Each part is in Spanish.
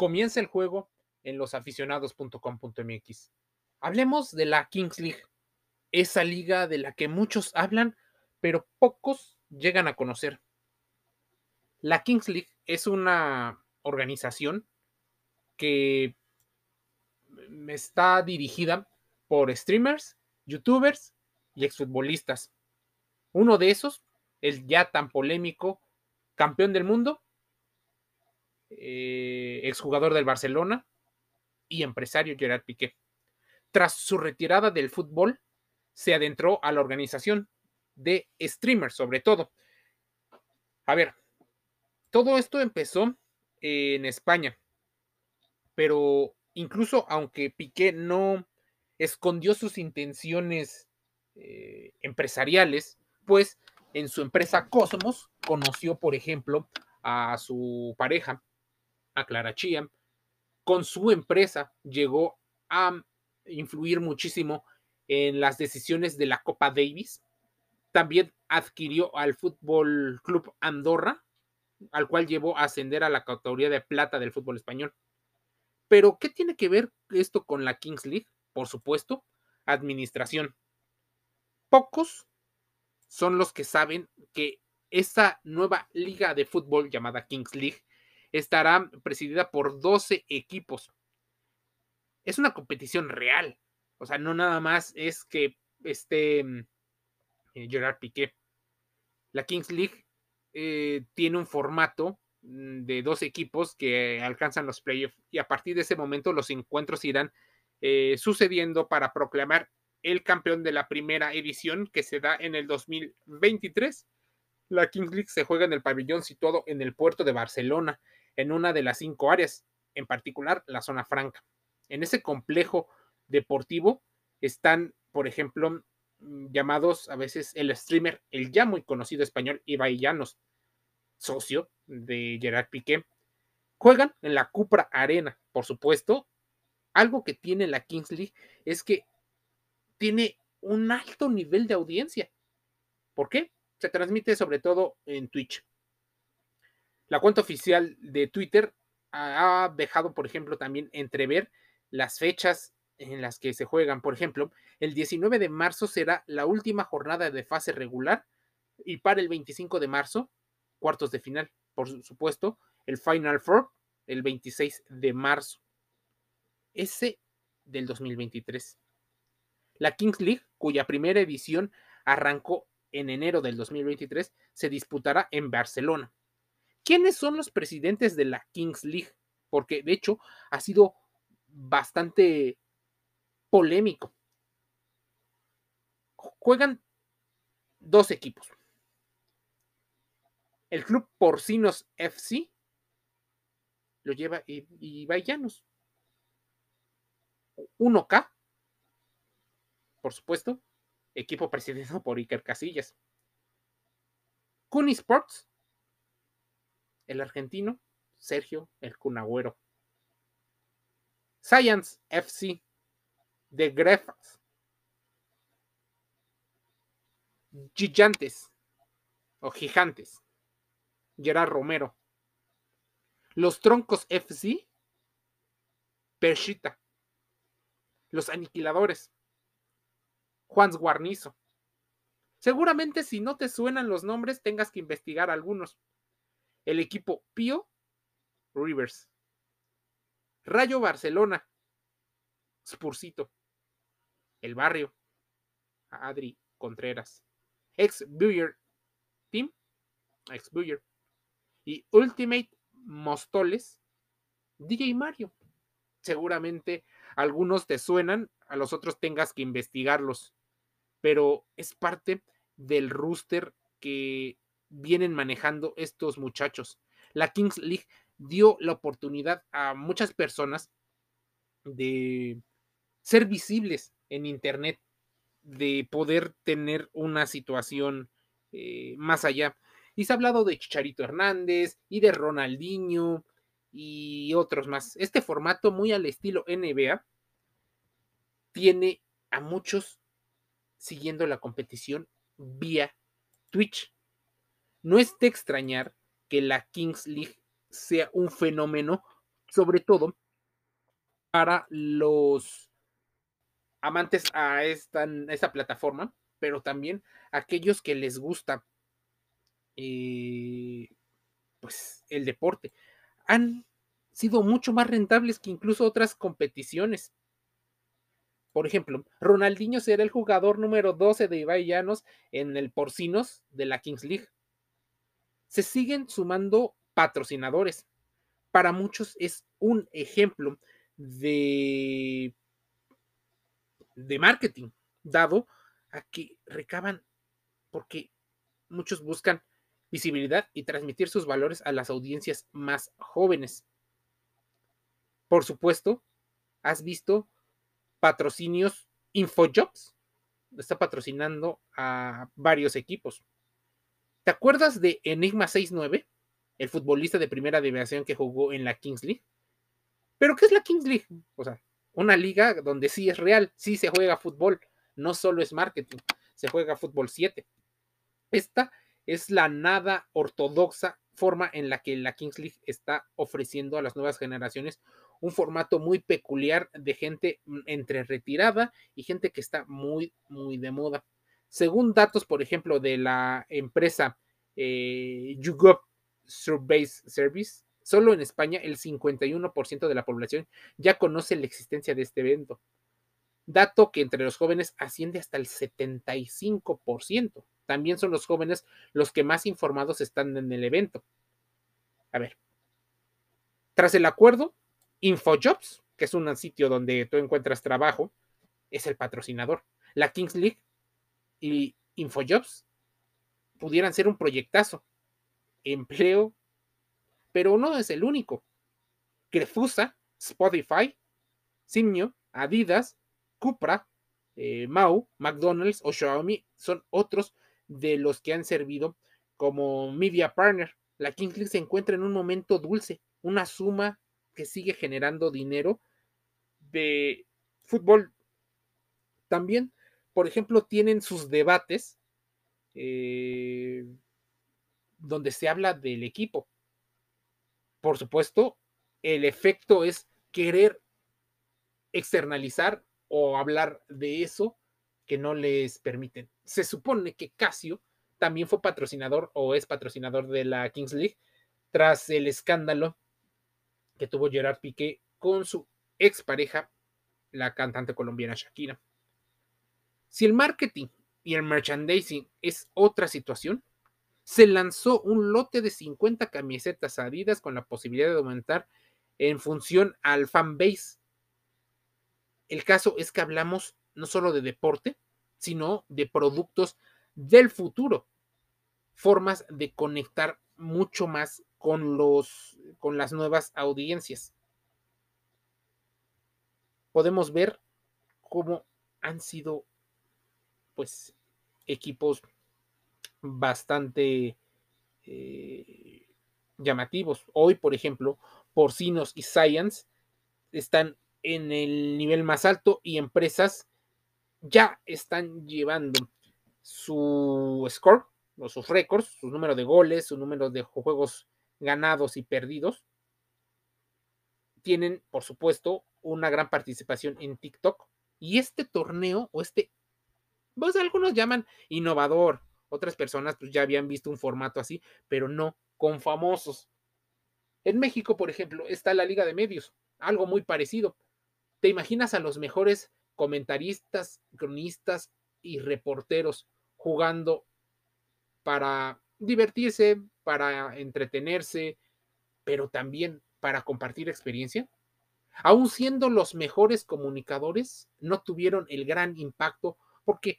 Comienza el juego en losaficionados.com.mx. Hablemos de la Kings League, esa liga de la que muchos hablan, pero pocos llegan a conocer. La Kings League es una organización que está dirigida por streamers, youtubers y exfutbolistas. Uno de esos, el ya tan polémico campeón del mundo, eh, exjugador del Barcelona y empresario Gerard Piqué. Tras su retirada del fútbol, se adentró a la organización de streamers, sobre todo. A ver, todo esto empezó en España, pero incluso aunque Piqué no escondió sus intenciones eh, empresariales, pues en su empresa Cosmos conoció, por ejemplo, a su pareja, Clara Chia. Con su empresa llegó a influir muchísimo en las decisiones de la Copa Davis. También adquirió al Fútbol Club Andorra, al cual llevó a ascender a la categoría de plata del fútbol español. Pero, ¿qué tiene que ver esto con la Kings League? Por supuesto, administración. Pocos son los que saben que esta nueva liga de fútbol llamada Kings League estará presidida por 12 equipos. Es una competición real. O sea, no nada más es que esté mm, eh, Gerard Piqué. La Kings League eh, tiene un formato mm, de dos equipos que alcanzan los playoffs y a partir de ese momento los encuentros irán eh, sucediendo para proclamar el campeón de la primera edición que se da en el 2023. La Kings League se juega en el pabellón situado en el puerto de Barcelona, en una de las cinco áreas, en particular la zona franca. En ese complejo deportivo están, por ejemplo, mm, llamados a veces el streamer, el ya muy conocido español Ibai Llanos, socio de Gerard Piqué. Juegan en la Cupra Arena, por supuesto. Algo que tiene la Kings League es que tiene un alto nivel de audiencia. ¿Por qué? Se transmite sobre todo en Twitch. La cuenta oficial de Twitter ha dejado, por ejemplo, también entrever las fechas en las que se juegan. Por ejemplo, el 19 de marzo será la última jornada de fase regular y para el 25 de marzo, cuartos de final, por supuesto, el Final Four el 26 de marzo. Ese del 2023. La Kings League, cuya primera edición arrancó en enero del 2023, se disputará en Barcelona. ¿Quiénes son los presidentes de la Kings League? Porque de hecho ha sido bastante polémico. Juegan dos equipos. El club Porcinos FC lo lleva y, y 1K por supuesto, equipo presidido por Iker Casillas. Cuni Sports, el argentino Sergio El Cunagüero. Science FC de Grefas. Gigantes o Gigantes. Gerard Romero. Los Troncos FC. Pershita. Los Aniquiladores. Juan Guarnizo. Seguramente si no te suenan los nombres tengas que investigar algunos. El equipo Pío Rivers. Rayo Barcelona. Spursito. El barrio. Adri Contreras. Ex Buyer Team. Ex Buyer. Y Ultimate Mostoles. DJ Mario. Seguramente algunos te suenan, a los otros tengas que investigarlos pero es parte del rooster que vienen manejando estos muchachos. La Kings League dio la oportunidad a muchas personas de ser visibles en Internet, de poder tener una situación eh, más allá. Y se ha hablado de Chicharito Hernández y de Ronaldinho y otros más. Este formato muy al estilo NBA tiene a muchos siguiendo la competición vía Twitch. No es de extrañar que la Kings League sea un fenómeno sobre todo para los amantes a esta, plataforma, pero también aquellos que les gusta eh, pues el deporte. Han sido mucho más rentables que incluso otras competiciones. Por ejemplo, Ronaldinho será el jugador número 12 de Ibai Llanos en el Porcinos de la Kings League. Se siguen sumando patrocinadores. Para muchos es un ejemplo de, de marketing, dado a que recaban, porque muchos buscan visibilidad y transmitir sus valores a las audiencias más jóvenes. Por supuesto, has visto patrocinios InfoJobs. Está patrocinando a varios equipos. ¿Te acuerdas de Enigma 69? El futbolista de primera división que jugó en la Kings League. ¿Pero qué es la Kings League? O sea, una liga donde sí es real, sí se juega fútbol, no solo es marketing, se juega fútbol 7. Esta es la nada ortodoxa forma en la que la Kings League está ofreciendo a las nuevas generaciones un formato muy peculiar de gente mm, entre retirada y gente que está muy, muy de moda. Según datos, por ejemplo, de la empresa eh, YouGov Survey Service, solo en España el 51% de la población ya conoce la existencia de este evento. Dato que entre los jóvenes asciende hasta el 75%. También son los jóvenes los que más informados están en el evento. A ver, tras el acuerdo, InfoJobs, que es un sitio donde tú encuentras trabajo, es el patrocinador. La Kings League y InfoJobs pudieran ser un proyectazo. Empleo, pero no es el único. Crefusa, Spotify, Simio, Adidas, Cupra, eh, Mau, McDonald's o Xiaomi son otros de los que han servido como media partner. La Kings League se encuentra en un momento dulce, una suma que sigue generando dinero de fútbol. También, por ejemplo, tienen sus debates eh, donde se habla del equipo. Por supuesto, el efecto es querer externalizar o hablar de eso que no les permiten. Se supone que Casio también fue patrocinador o es patrocinador de la Kings League tras el escándalo que tuvo Gerard Piqué con su expareja, la cantante colombiana Shakira. Si el marketing y el merchandising es otra situación, se lanzó un lote de 50 camisetas adidas con la posibilidad de aumentar en función al fan base. El caso es que hablamos no solo de deporte, sino de productos del futuro, formas de conectar mucho más con, los, con las nuevas audiencias. Podemos ver cómo han sido pues equipos bastante eh, llamativos. Hoy, por ejemplo, Porcinos y Science están en el nivel más alto y empresas ya están llevando su score o sus récords, su número de goles, su número de juegos ganados y perdidos, tienen, por supuesto, una gran participación en TikTok. Y este torneo, o este, pues algunos llaman innovador, otras personas pues, ya habían visto un formato así, pero no con famosos. En México, por ejemplo, está la Liga de Medios, algo muy parecido. ¿Te imaginas a los mejores comentaristas, cronistas y reporteros jugando para divertirse, para entretenerse, pero también para compartir experiencia. Aún siendo los mejores comunicadores, no tuvieron el gran impacto porque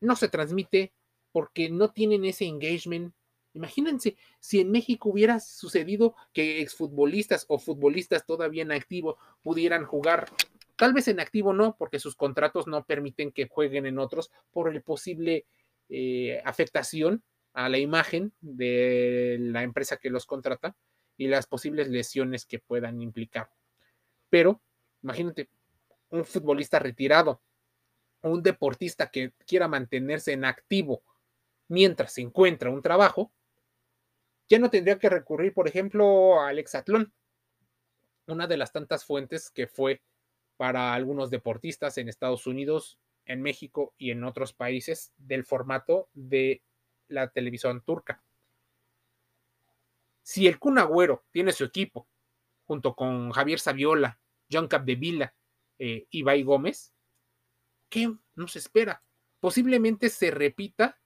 no se transmite, porque no tienen ese engagement. Imagínense si en México hubiera sucedido que exfutbolistas o futbolistas todavía en activo pudieran jugar, tal vez en activo no, porque sus contratos no permiten que jueguen en otros por el posible eh, afectación a la imagen de la empresa que los contrata y las posibles lesiones que puedan implicar. Pero imagínate, un futbolista retirado, un deportista que quiera mantenerse en activo mientras encuentra un trabajo, ya no tendría que recurrir, por ejemplo, al hexatlón. una de las tantas fuentes que fue para algunos deportistas en Estados Unidos, en México y en otros países del formato de la televisión turca. Si el Kun Agüero tiene su equipo, junto con Javier Saviola, John Capdevila eh, y Bay Gómez, ¿qué nos espera? Posiblemente se repita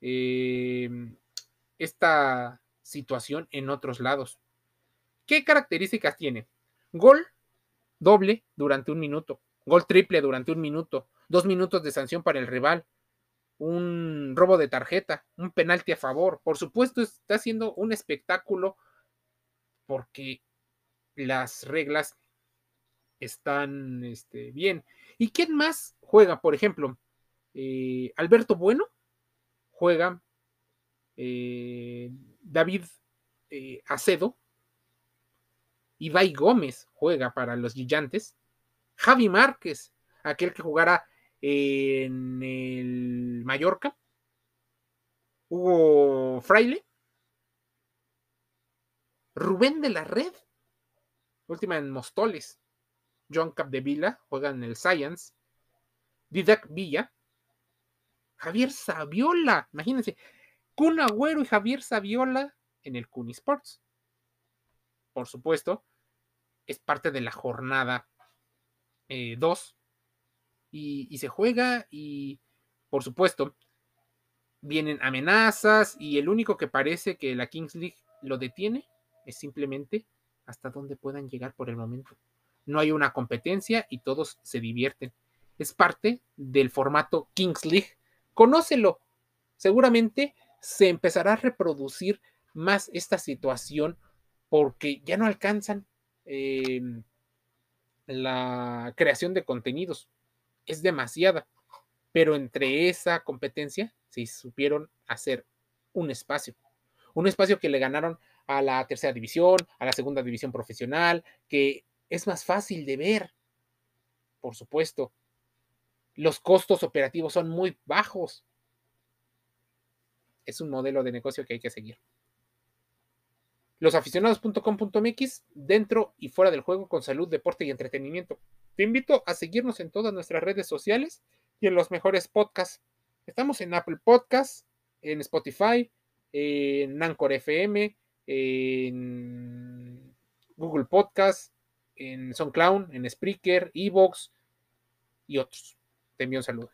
em, esta situación en otros lados. ¿Qué características tiene? Gol doble durante un minuto, gol triple durante un minuto, dos minutos de sanción para el rival, un robo de tarjeta, un penalti a favor. Por supuesto, está haciendo un espectáculo porque las reglas están este, bien. ¿Y quién más juega? Por ejemplo, eh, Alberto Bueno juega, eh, David eh, Acedo, Ibai Gómez juega para los Gigantes, Javi Márquez, aquel que jugara en el Mallorca, Hugo Fraile, Rubén de la Red, última en Mostoles, John Capdevila juega en el Science, Didac Villa, Javier Saviola, imagínense, Kun Agüero y Javier Saviola en el Kun Sports. Por supuesto, es parte de la jornada 2 eh, y, se juega y por supuesto vienen amenazas y el único que parece que la Kings League lo detiene es simplemente hasta donde puedan llegar por el momento. No hay una competencia y todos se divierten. Es parte del formato Kings League. Conócelo. Seguramente se empezará a reproducir más esta situación porque ya no alcanzan em, la creación de contenidos es demasiada, pero entre esa competencia se supieron hacer un espacio, un espacio que le ganaron a la tercera división, a la segunda división profesional, que es más fácil de ver, por supuesto. Los costos operativos son muy bajos. Es un modelo de negocio que hay que seguir. Losaficionados.com.mx, dentro y fuera del juego con salud, deporte y entretenimiento. Te invito a seguirnos en todas nuestras redes sociales y en los mejores podcasts. Estamos en Apple Podcasts, en Spotify, en Anchor FM, en Google Podcasts, en SoundCloud, en Spreaker, Evox y otros. Te envío un saludo.